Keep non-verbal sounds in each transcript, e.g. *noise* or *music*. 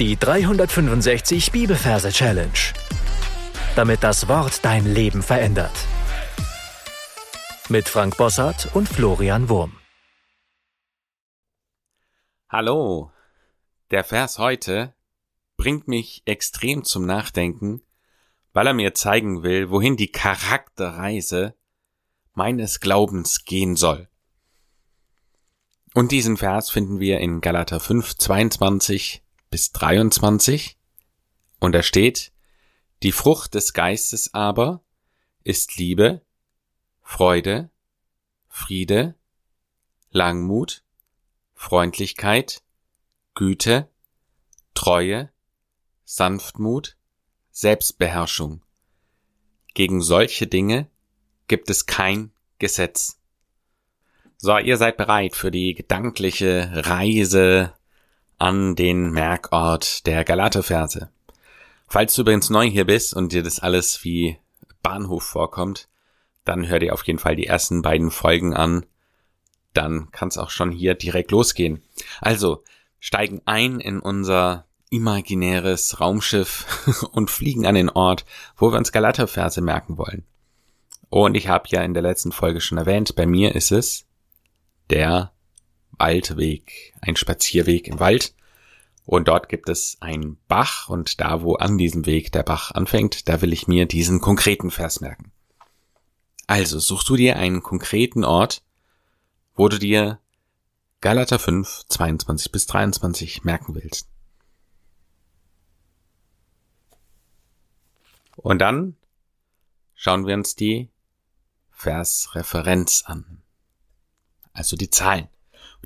Die 365 Bibelverse Challenge. Damit das Wort dein Leben verändert. Mit Frank Bossart und Florian Wurm. Hallo. Der Vers heute bringt mich extrem zum Nachdenken, weil er mir zeigen will, wohin die Charakterreise meines Glaubens gehen soll. Und diesen Vers finden wir in Galater 5, 22 bis 23 und da steht, die Frucht des Geistes aber ist Liebe, Freude, Friede, Langmut, Freundlichkeit, Güte, Treue, Sanftmut, Selbstbeherrschung. Gegen solche Dinge gibt es kein Gesetz. So, ihr seid bereit für die gedankliche Reise an den Merkort der Galaterverse. Falls du übrigens neu hier bist und dir das alles wie Bahnhof vorkommt, dann hör dir auf jeden Fall die ersten beiden Folgen an. Dann kann es auch schon hier direkt losgehen. Also, steigen ein in unser imaginäres Raumschiff *laughs* und fliegen an den Ort, wo wir uns Galaterverse merken wollen. Und ich habe ja in der letzten Folge schon erwähnt, bei mir ist es der Waldweg, ein Spazierweg im Wald. Und dort gibt es einen Bach und da, wo an diesem Weg der Bach anfängt, da will ich mir diesen konkreten Vers merken. Also suchst du dir einen konkreten Ort, wo du dir Galater 5, 22 bis 23 merken willst. Und dann schauen wir uns die Versreferenz an. Also die Zahlen.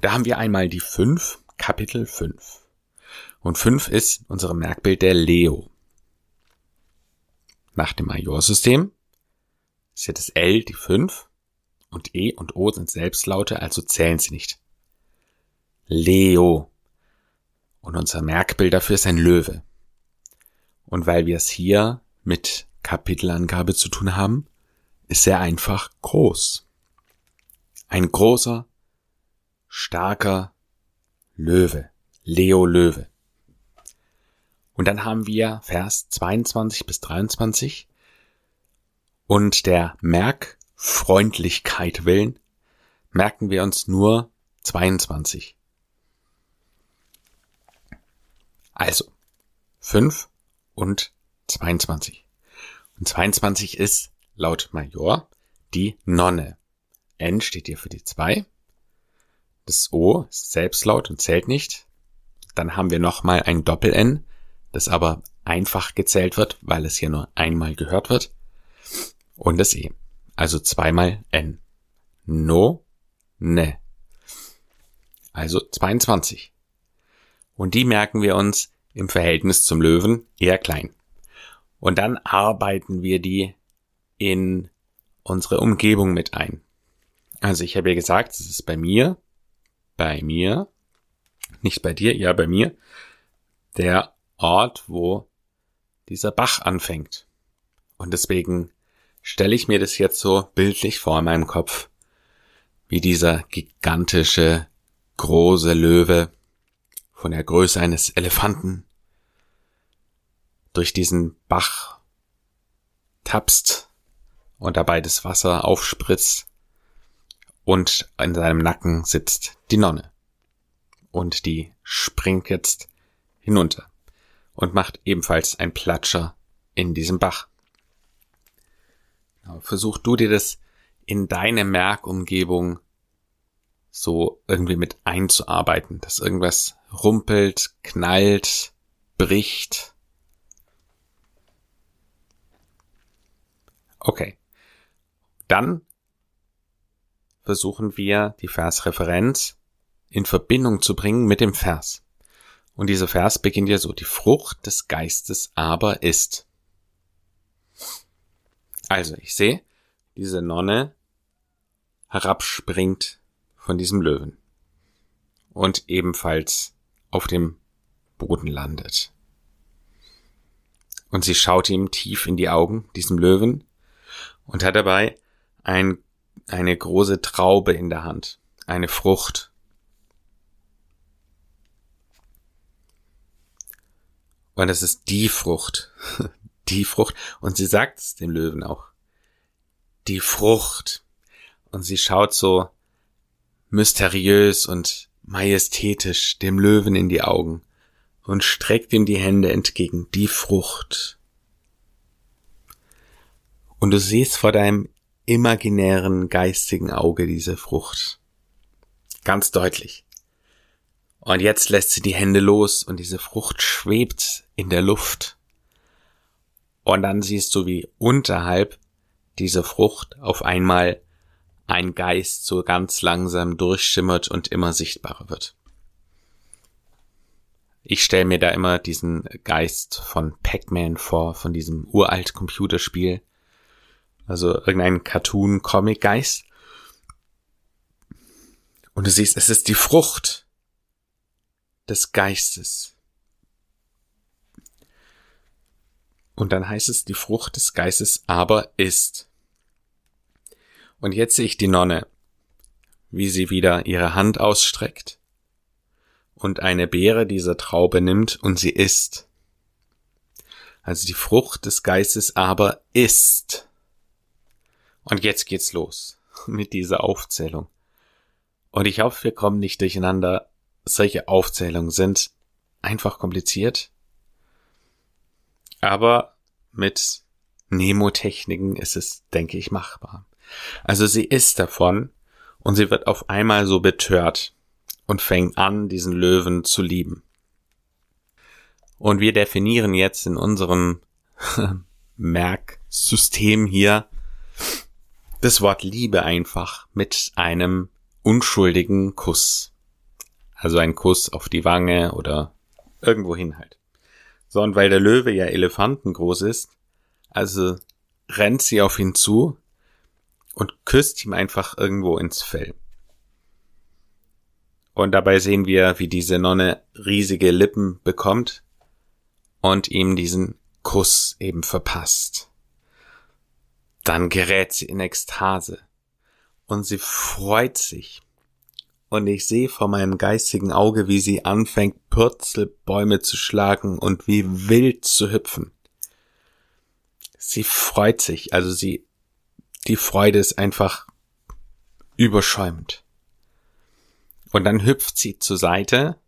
Da haben wir einmal die 5, Kapitel 5. Und 5 ist unser Merkbild der Leo. Nach dem Majorsystem ist ja das L die 5 und E und O sind Selbstlaute, also zählen sie nicht. Leo. Und unser Merkbild dafür ist ein Löwe. Und weil wir es hier mit Kapitelangabe zu tun haben, ist er einfach groß. Ein großer, starker Löwe, Leo Löwe. Und dann haben wir Vers 22 bis 23 und der Merkfreundlichkeit willen merken wir uns nur 22. Also 5 und 22. Und 22 ist laut Major die Nonne. N steht hier für die 2 das O ist selbstlaut und zählt nicht. Dann haben wir nochmal ein Doppel-N, das aber einfach gezählt wird, weil es hier nur einmal gehört wird. Und das E. Also zweimal N. No, ne. Also 22. Und die merken wir uns im Verhältnis zum Löwen eher klein. Und dann arbeiten wir die in unsere Umgebung mit ein. Also ich habe ja gesagt, es ist bei mir bei mir, nicht bei dir, ja bei mir, der Ort, wo dieser Bach anfängt. Und deswegen stelle ich mir das jetzt so bildlich vor in meinem Kopf, wie dieser gigantische, große Löwe von der Größe eines Elefanten durch diesen Bach tapst und dabei das Wasser aufspritzt und in seinem Nacken sitzt die Nonne. Und die springt jetzt hinunter und macht ebenfalls ein Platscher in diesem Bach. Versuch du dir das in deine Merkumgebung so irgendwie mit einzuarbeiten, dass irgendwas rumpelt, knallt, bricht. Okay. Dann versuchen wir die Versreferenz in Verbindung zu bringen mit dem Vers. Und dieser Vers beginnt ja so, die Frucht des Geistes aber ist. Also, ich sehe, diese Nonne herabspringt von diesem Löwen und ebenfalls auf dem Boden landet. Und sie schaut ihm tief in die Augen, diesem Löwen, und hat dabei ein eine große Traube in der Hand, eine Frucht. Und es ist die Frucht. *laughs* Die Frucht. Und sie sagt es dem Löwen auch. Die Frucht. Und sie schaut so mysteriös und majestätisch dem Löwen in die Augen und streckt ihm die Hände entgegen. Die Frucht. Und du siehst vor deinem imaginären geistigen Auge diese Frucht. Ganz deutlich. Und jetzt lässt sie die Hände los und diese Frucht schwebt in der Luft. Und dann siehst du, wie unterhalb dieser Frucht auf einmal ein Geist so ganz langsam durchschimmert und immer sichtbarer wird. Ich stelle mir da immer diesen Geist von Pac-Man vor, von diesem uralt Computerspiel. Also irgendein Cartoon-Comic-Geist. Und du siehst, es ist die Frucht des Geistes. Und dann heißt es, die Frucht des Geistes aber ist. Und jetzt sehe ich die Nonne, wie sie wieder ihre Hand ausstreckt und eine Beere dieser Traube nimmt und sie isst. Also die Frucht des Geistes aber ist. Und jetzt geht's los *laughs* mit dieser Aufzählung. Und ich hoffe, wir kommen nicht durcheinander. Solche Aufzählungen sind einfach kompliziert. Aber mit Nemotechniken ist es, denke ich, machbar. Also sie isst davon und sie wird auf einmal so betört und fängt an, diesen Löwen zu lieben. Und wir definieren jetzt in unserem *laughs* Merksystem hier das Wort Liebe einfach mit einem unschuldigen Kuss. Also ein Kuss auf die Wange oder irgendwohin halt. So, und weil der Löwe ja elefantengroß ist, also rennt sie auf ihn zu und küsst ihm einfach irgendwo ins Fell. Und dabei sehen wir, wie diese Nonne riesige Lippen bekommt und ihm diesen Kuss eben verpasst. Dann gerät sie in Ekstase und sie freut sich. Und ich sehe vor meinem geistigen Auge, wie sie anfängt, Pürzelbäume zu schlagen und wie wild zu hüpfen. Sie freut sich, also sie die Freude ist einfach überschäumend. Und dann hüpft sie zur Seite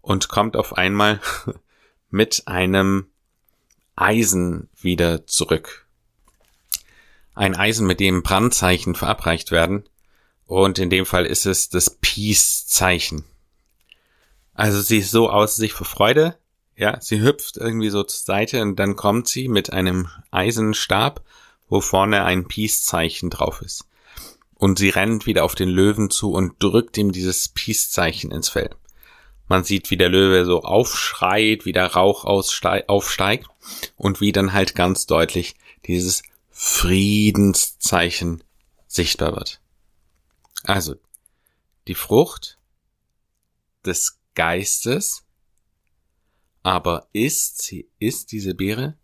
und kommt auf einmal *laughs* mit einem Eisen wieder zurück. Ein Eisen, mit dem Brandzeichen verabreicht werden. Und in dem Fall ist es das Peace-Zeichen. Also sie ist so aus sich vor Freude. Ja, sie hüpft irgendwie so zur Seite und dann kommt sie mit einem Eisenstab wo vorne ein Peace-Zeichen drauf ist. Und sie rennt wieder auf den Löwen zu und drückt ihm dieses Peace-Zeichen ins Fell. Man sieht, wie der Löwe so aufschreit, wie der Rauch aufsteigt und wie dann halt ganz deutlich dieses Friedenszeichen sichtbar wird. Also, die Frucht des Geistes, aber ist, sie ist diese Beere,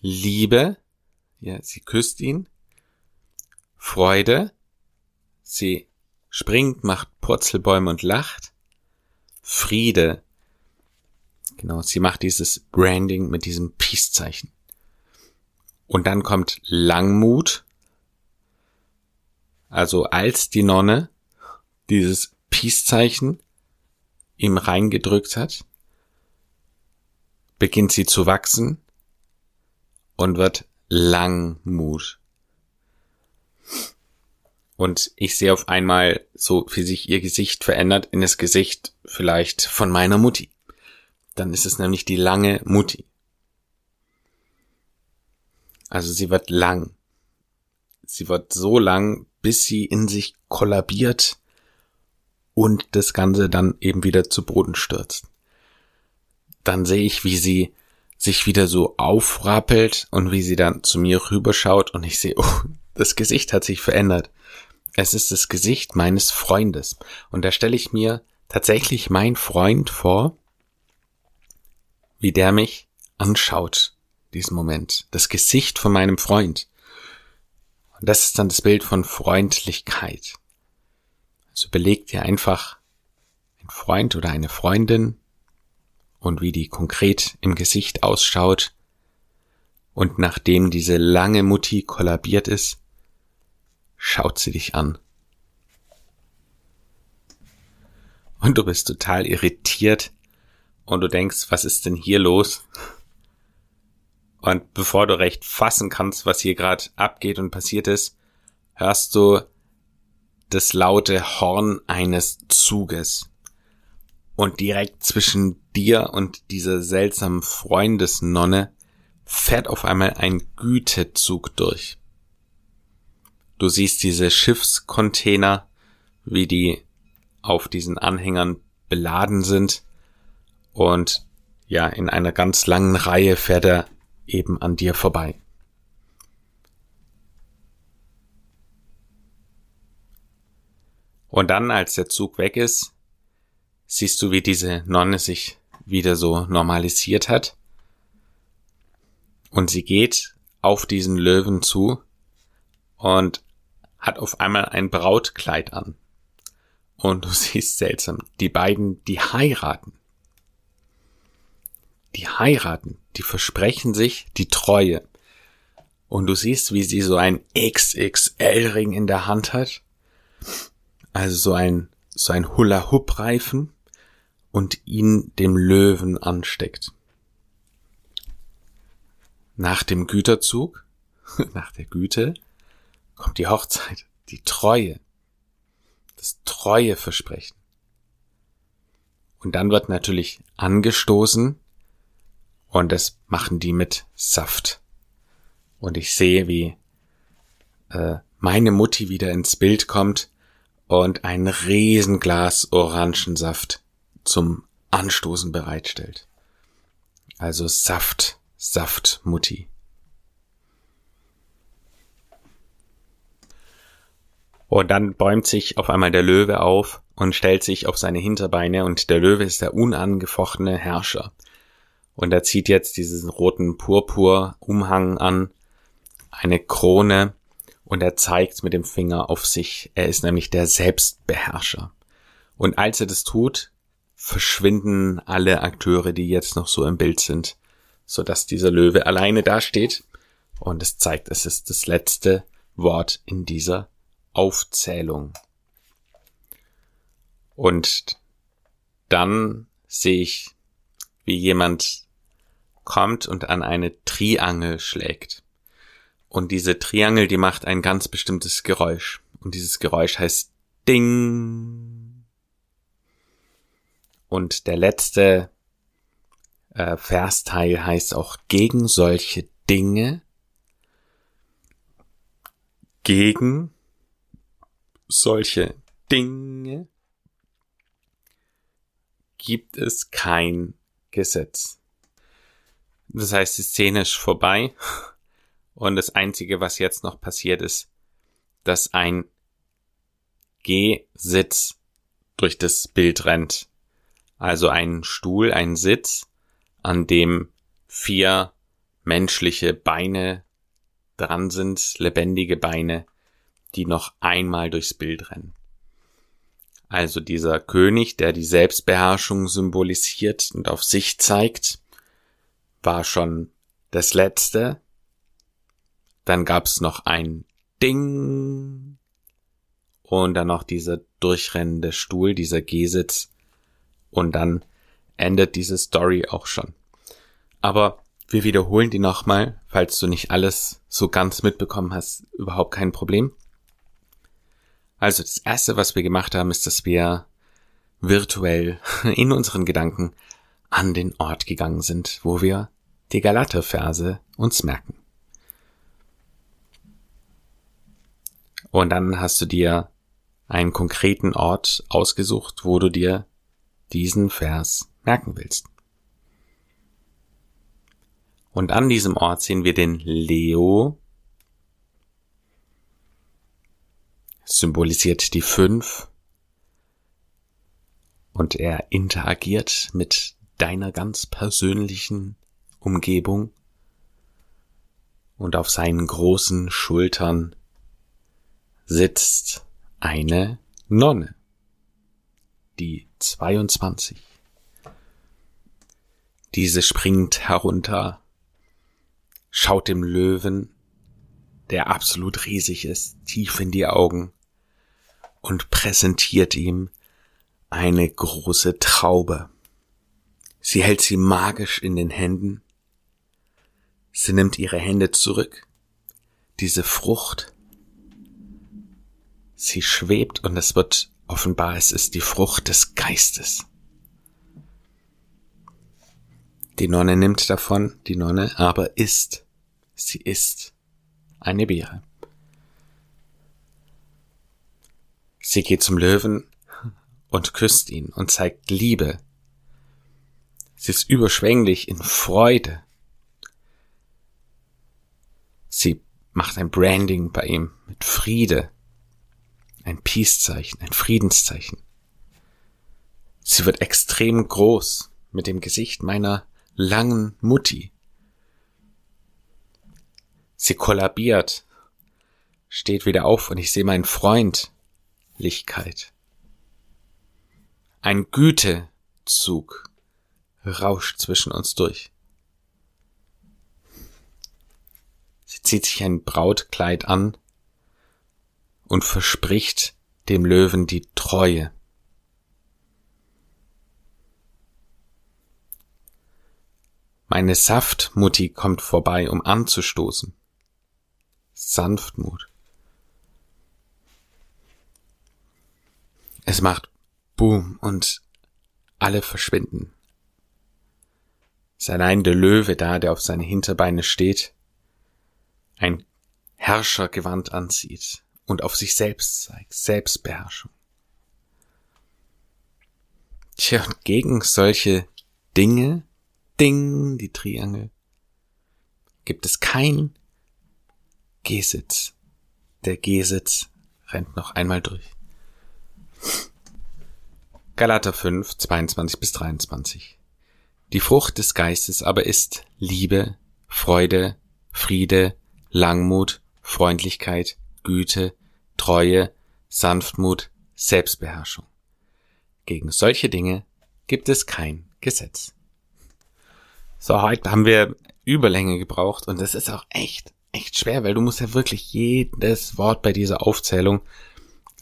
Liebe, ja, sie küsst ihn. Freude. Sie springt, macht Purzelbäume und lacht. Friede. Genau, sie macht dieses Branding mit diesem Peace-Zeichen. Und dann kommt Langmut. Also als die Nonne dieses Peace-Zeichen ihm reingedrückt hat, beginnt sie zu wachsen und wird Langmut. Und ich sehe auf einmal so, wie sich ihr Gesicht verändert in das Gesicht vielleicht von meiner Mutti. Dann ist es nämlich die lange Mutti. Also sie wird lang. Sie wird so lang, bis sie in sich kollabiert und das Ganze dann eben wieder zu Boden stürzt. Dann sehe ich, wie sie sich wieder so aufrappelt und wie sie dann zu mir rüberschaut und ich sehe, *laughs* oh, das Gesicht hat sich verändert. Es ist das Gesicht meines Freundes. Und da stelle ich mir tatsächlich mein Freund vor, wie der mich anschaut, diesen Moment. Das Gesicht von meinem Freund. Und das ist dann das Bild von Freundlichkeit. Also belegt ihr einfach ein Freund oder eine Freundin und wie die konkret im Gesicht ausschaut. Und nachdem diese lange Mutti kollabiert ist, schaut sie dich an. Und du bist total irritiert und du denkst, was ist denn hier los? Und bevor du recht fassen kannst, was hier gerade abgeht und passiert ist, hörst du das laute Horn eines Zuges. Und direkt zwischen dir und dieser seltsamen Freundesnonne fährt auf einmal ein Gütezug durch. Du siehst diese Schiffscontainer, wie die auf diesen Anhängern beladen sind. Und ja, in einer ganz langen Reihe fährt er eben an dir vorbei. Und dann, als der Zug weg ist, siehst du, wie diese Nonne sich wieder so normalisiert hat. Und sie geht auf diesen Löwen zu und hat auf einmal ein Brautkleid an. Und du *laughs* siehst seltsam, die beiden, die heiraten. Die heiraten, die versprechen sich die Treue. Und du siehst, wie sie so ein XXL-Ring in der Hand hat. Also so ein, so ein Hula-Hoop-Reifen und ihn dem Löwen ansteckt. Nach dem Güterzug, *laughs* nach der Güte, kommt die Hochzeit, die Treue, das Treueversprechen. Und dann wird natürlich angestoßen und das machen die mit Saft. Und ich sehe, wie äh, meine Mutti wieder ins Bild kommt und ein Riesenglas Orangensaft zum Anstoßen bereitstellt. Also Saft, Saft, Mutti. Und dann bäumt sich auf einmal der Löwe auf und stellt sich auf seine Hinterbeine und der Löwe ist der unangefochtene Herrscher. Und er zieht jetzt diesen roten Purpur-Umhang an, eine Krone und er zeigt mit dem Finger auf sich. Er ist nämlich der Selbstbeherrscher. Und als er das tut, verschwinden alle Akteure, die jetzt noch so im Bild sind, so dass dieser Löwe alleine dasteht. Und es zeigt, es ist das letzte Wort in dieser Aufzählung. Und dann sehe ich, wie jemand kommt und an eine Triangel schlägt. Und diese Triangel, die macht ein ganz bestimmtes Geräusch. Und dieses Geräusch heißt Ding. Und der letzte äh, Versteil heißt auch gegen solche Dinge. Gegen solche Dinge gibt es kein Gesetz. Das heißt, die Szene ist vorbei und das Einzige, was jetzt noch passiert ist, dass ein G-Sitz durch das Bild rennt. Also ein Stuhl, ein Sitz, an dem vier menschliche Beine dran sind, lebendige Beine, die noch einmal durchs Bild rennen. Also dieser König, der die Selbstbeherrschung symbolisiert und auf sich zeigt, war schon das letzte. Dann gab's noch ein Ding und dann noch dieser durchrennende Stuhl, dieser Gehsitz und dann endet diese Story auch schon. Aber wir wiederholen die nochmal, falls du nicht alles so ganz mitbekommen hast, überhaupt kein Problem. Also das erste, was wir gemacht haben, ist, dass wir virtuell *laughs* in unseren Gedanken an den Ort gegangen sind, wo wir die Galater-Verse uns merken. Und dann hast du dir einen konkreten Ort ausgesucht, wo du dir diesen Vers merken willst. Und an diesem Ort sehen wir den Leo symbolisiert die fünf und er interagiert mit deiner ganz persönlichen Umgebung und auf seinen großen Schultern sitzt eine Nonne, die 22. Diese springt herunter, schaut dem Löwen, der absolut riesig ist, tief in die Augen und präsentiert ihm eine große Traube. Sie hält sie magisch in den Händen. Sie nimmt ihre Hände zurück. Diese Frucht. Sie schwebt und es wird offenbar, es ist die Frucht des Geistes. Die Nonne nimmt davon, die Nonne aber isst. Sie isst eine Beere. Sie geht zum Löwen und küsst ihn und zeigt Liebe. Sie ist überschwänglich in Freude. Sie macht ein Branding bei ihm mit Friede, ein Peace-Zeichen, ein Friedenszeichen. Sie wird extrem groß mit dem Gesicht meiner langen Mutti. Sie kollabiert, steht wieder auf und ich sehe meinen Freund, Lichkeit. Ein Gütezug rauscht zwischen uns durch. Sie zieht sich ein Brautkleid an und verspricht dem Löwen die Treue. Meine Saftmutti kommt vorbei, um anzustoßen. Sanftmut. Es macht Boom und alle verschwinden. Ist allein der Löwe da, der auf seine Hinterbeine steht, ein Herrschergewand anzieht und auf sich selbst zeigt, Selbstbeherrschung. Tja, und gegen solche Dinge Ding, die Triangel. Gibt es kein G-Sitz. Der G-Sitz rennt noch einmal durch. Galater 5, 22 bis 23. Die Frucht des Geistes aber ist Liebe, Freude, Friede, Langmut, Freundlichkeit, Güte, Treue, Sanftmut, Selbstbeherrschung. Gegen solche Dinge gibt es kein Gesetz. So, heute haben wir Überlänge gebraucht und das ist auch echt, echt schwer, weil du musst ja wirklich jedes Wort bei dieser Aufzählung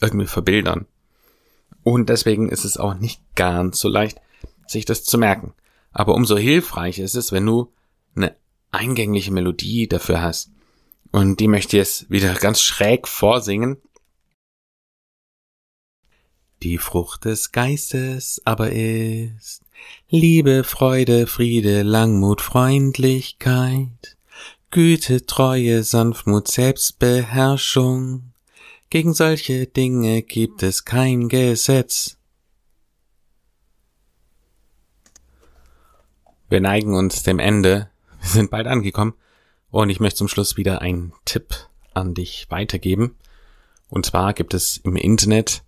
irgendwie verbildern. Und deswegen ist es auch nicht ganz so leicht, sich das zu merken. Aber umso hilfreicher ist es, wenn du eine eingängliche Melodie dafür hast. Und die möchte ich jetzt wieder ganz schräg vorsingen. Die Frucht des Geistes aber ist Liebe, Freude, Friede, Langmut, Freundlichkeit, Güte, Treue, Sanftmut, Selbstbeherrschung. Gegen solche Dinge gibt es kein Gesetz. Wir neigen uns dem Ende. Wir sind bald angekommen. Und ich möchte zum Schluss wieder einen Tipp an dich weitergeben. Und zwar gibt es im Internet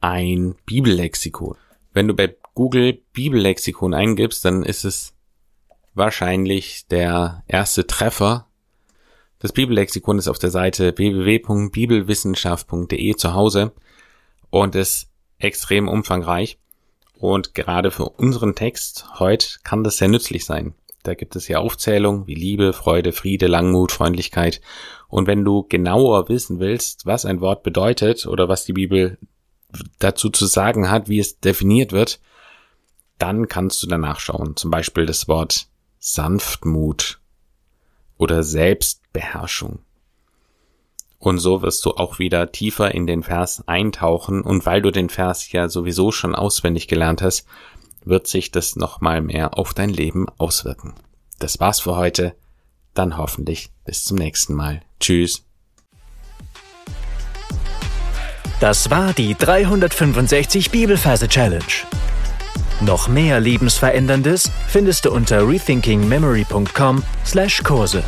ein Bibellexikon. Wenn du bei Google Bibellexikon eingibst, dann ist es wahrscheinlich der erste Treffer. Das Bibellexikon ist auf der Seite www.bibelwissenschaft.de zu Hause und ist extrem umfangreich. Und gerade für unseren Text heute kann das sehr nützlich sein. Da gibt es ja Aufzählungen wie Liebe, Freude, Friede, Langmut, Freundlichkeit. Und wenn du genauer wissen willst, was ein Wort bedeutet oder was die Bibel dazu zu sagen hat, wie es definiert wird, dann kannst du danach schauen. Zum Beispiel das Wort Sanftmut oder Selbstbeherrschung. Und so wirst du auch wieder tiefer in den Vers eintauchen und weil du den Vers ja sowieso schon auswendig gelernt hast, wird sich das nochmal mehr auf dein Leben auswirken. Das war's für heute. Dann hoffentlich bis zum nächsten Mal. Tschüss. Das war die 365 Bibelferse Challenge. Noch mehr Lebensveränderndes findest du unter rethinkingmemory.com/Kurse.